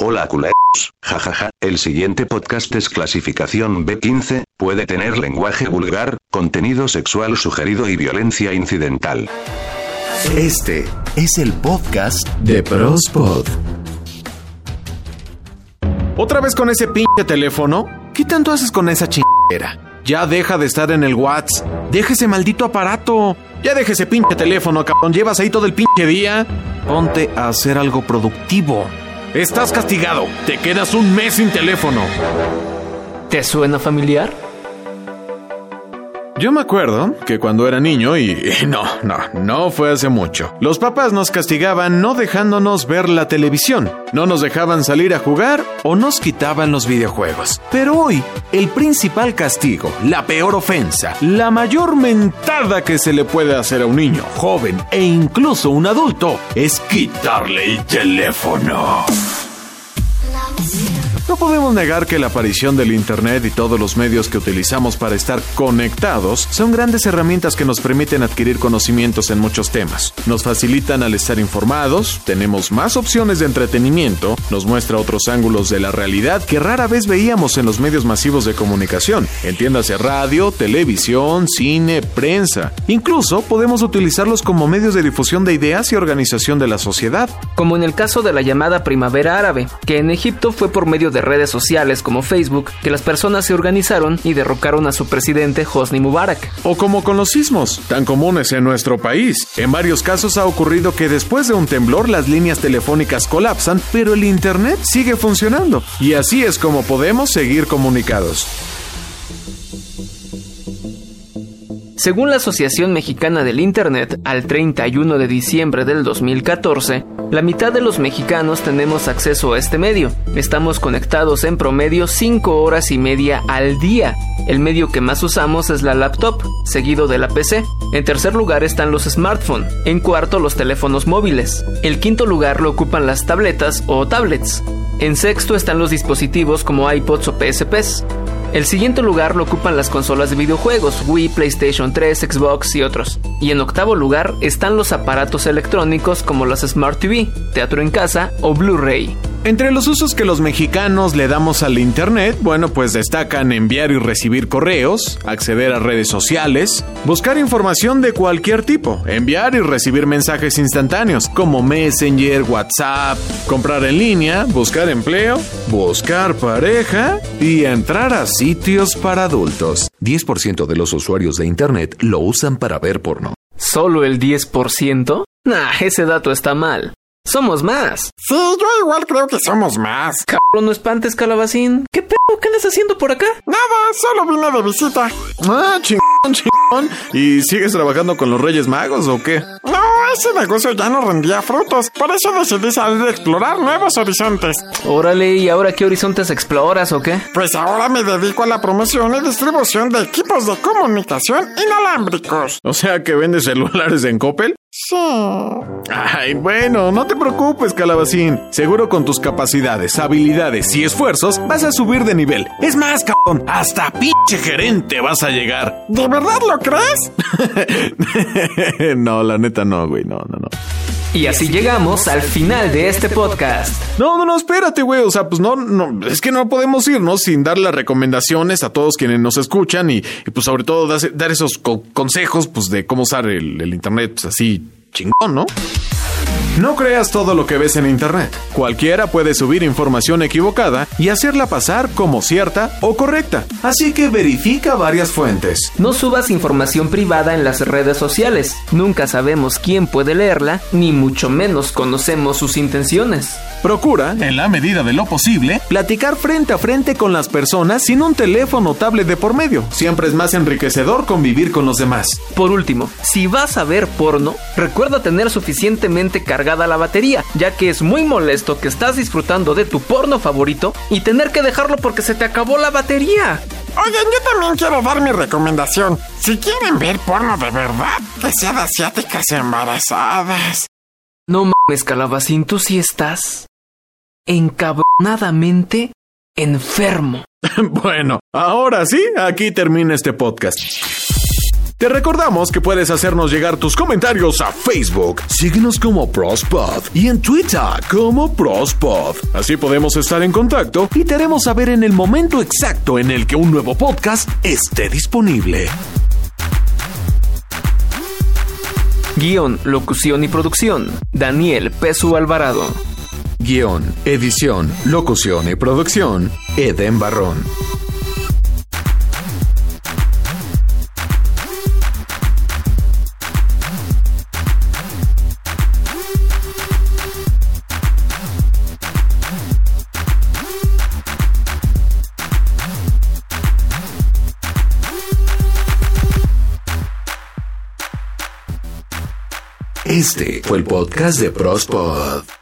Hola culeros, jajaja, el siguiente podcast es clasificación B15, puede tener lenguaje vulgar, contenido sexual sugerido y violencia incidental. Este es el podcast de Prospod. ¿Otra vez con ese pinche teléfono? ¿Qué tanto haces con esa chingadera? Ya deja de estar en el WhatsApp. Deja ese maldito aparato. Ya deja ese pinche teléfono, cabrón. Llevas ahí todo el pinche día. Ponte a hacer algo productivo. Estás castigado. Te quedas un mes sin teléfono. ¿Te suena familiar? Yo me acuerdo que cuando era niño, y, y no, no, no fue hace mucho, los papás nos castigaban no dejándonos ver la televisión, no nos dejaban salir a jugar o nos quitaban los videojuegos. Pero hoy, el principal castigo, la peor ofensa, la mayor mentada que se le puede hacer a un niño, joven e incluso un adulto es quitarle el teléfono. house. No podemos negar que la aparición del Internet y todos los medios que utilizamos para estar conectados son grandes herramientas que nos permiten adquirir conocimientos en muchos temas. Nos facilitan al estar informados, tenemos más opciones de entretenimiento, nos muestra otros ángulos de la realidad que rara vez veíamos en los medios masivos de comunicación. Entiéndase radio, televisión, cine, prensa. Incluso podemos utilizarlos como medios de difusión de ideas y organización de la sociedad. Como en el caso de la llamada Primavera Árabe, que en Egipto fue por medio de redes sociales como Facebook que las personas se organizaron y derrocaron a su presidente Hosni Mubarak. O como con los sismos, tan comunes en nuestro país. En varios casos ha ocurrido que después de un temblor las líneas telefónicas colapsan, pero el Internet sigue funcionando. Y así es como podemos seguir comunicados. Según la Asociación Mexicana del Internet, al 31 de diciembre del 2014, la mitad de los mexicanos tenemos acceso a este medio. Estamos conectados en promedio 5 horas y media al día. El medio que más usamos es la laptop, seguido de la PC. En tercer lugar están los smartphones. En cuarto los teléfonos móviles. El quinto lugar lo ocupan las tabletas o tablets. En sexto están los dispositivos como iPods o PSPs. El siguiente lugar lo ocupan las consolas de videojuegos, Wii, PlayStation 3, Xbox y otros. Y en octavo lugar están los aparatos electrónicos como las Smart TV, teatro en casa o Blu-ray. Entre los usos que los mexicanos le damos al Internet, bueno, pues destacan enviar y recibir correos, acceder a redes sociales, buscar información de cualquier tipo, enviar y recibir mensajes instantáneos como Messenger, WhatsApp, comprar en línea, buscar empleo, buscar pareja y entrar a sitios para adultos. 10% de los usuarios de Internet lo usan para ver porno. ¿Solo el 10%? Nah, ese dato está mal. Somos más. Sí, yo igual creo que somos más. Cabrón, no espantes, calabacín. ¿Qué pedo? ¿Qué andas haciendo por acá? Nada, solo vine de visita. Ah, chingón, chingón. ¿Y sigues trabajando con los Reyes Magos o qué? No, ese negocio ya no rendía frutos. Por eso decidí salir a explorar nuevos horizontes. Órale, ¿y ahora qué horizontes exploras o qué? Pues ahora me dedico a la promoción y distribución de equipos de comunicación inalámbricos. O sea, que vendes celulares en Coppel. Sí. Ay, bueno, no te preocupes, calabacín. Seguro con tus capacidades, habilidades y esfuerzos vas a subir de nivel. Es más, cabrón, hasta pinche gerente vas a llegar. ¿De verdad lo crees? no, la neta no, güey, no, no, no. Y así llegamos al final de este podcast. No, no, no, espérate, güey. O sea, pues no, no, es que no podemos irnos sin dar las recomendaciones a todos quienes nos escuchan y, pues sobre todo dar, dar esos co- consejos, pues de cómo usar el, el internet, pues así chingón, ¿no? No creas todo lo que ves en Internet. Cualquiera puede subir información equivocada y hacerla pasar como cierta o correcta. Así que verifica varias fuentes. No subas información privada en las redes sociales. Nunca sabemos quién puede leerla, ni mucho menos conocemos sus intenciones. Procura, en la medida de lo posible, platicar frente a frente con las personas sin un teléfono o tablet de por medio. Siempre es más enriquecedor convivir con los demás. Por último, si vas a ver porno, recuerda tener suficientemente cargada la batería, ya que es muy molesto que estás disfrutando de tu porno favorito y tener que dejarlo porque se te acabó la batería. Oigan, yo también quiero dar mi recomendación. Si quieren ver porno de verdad, que sea de asiáticas embarazadas. No mames, calabacín, tú sí estás encabronadamente enfermo. bueno, ahora sí, aquí termina este podcast. Te recordamos que puedes hacernos llegar tus comentarios a Facebook. Síguenos como Prospod y en Twitter como Prospod. Así podemos estar en contacto y te haremos saber en el momento exacto en el que un nuevo podcast esté disponible. Guión, locución y producción. Daniel Pesu Alvarado. Guión, edición, locución y producción. Eden Barrón. Este fue el podcast de Prospod.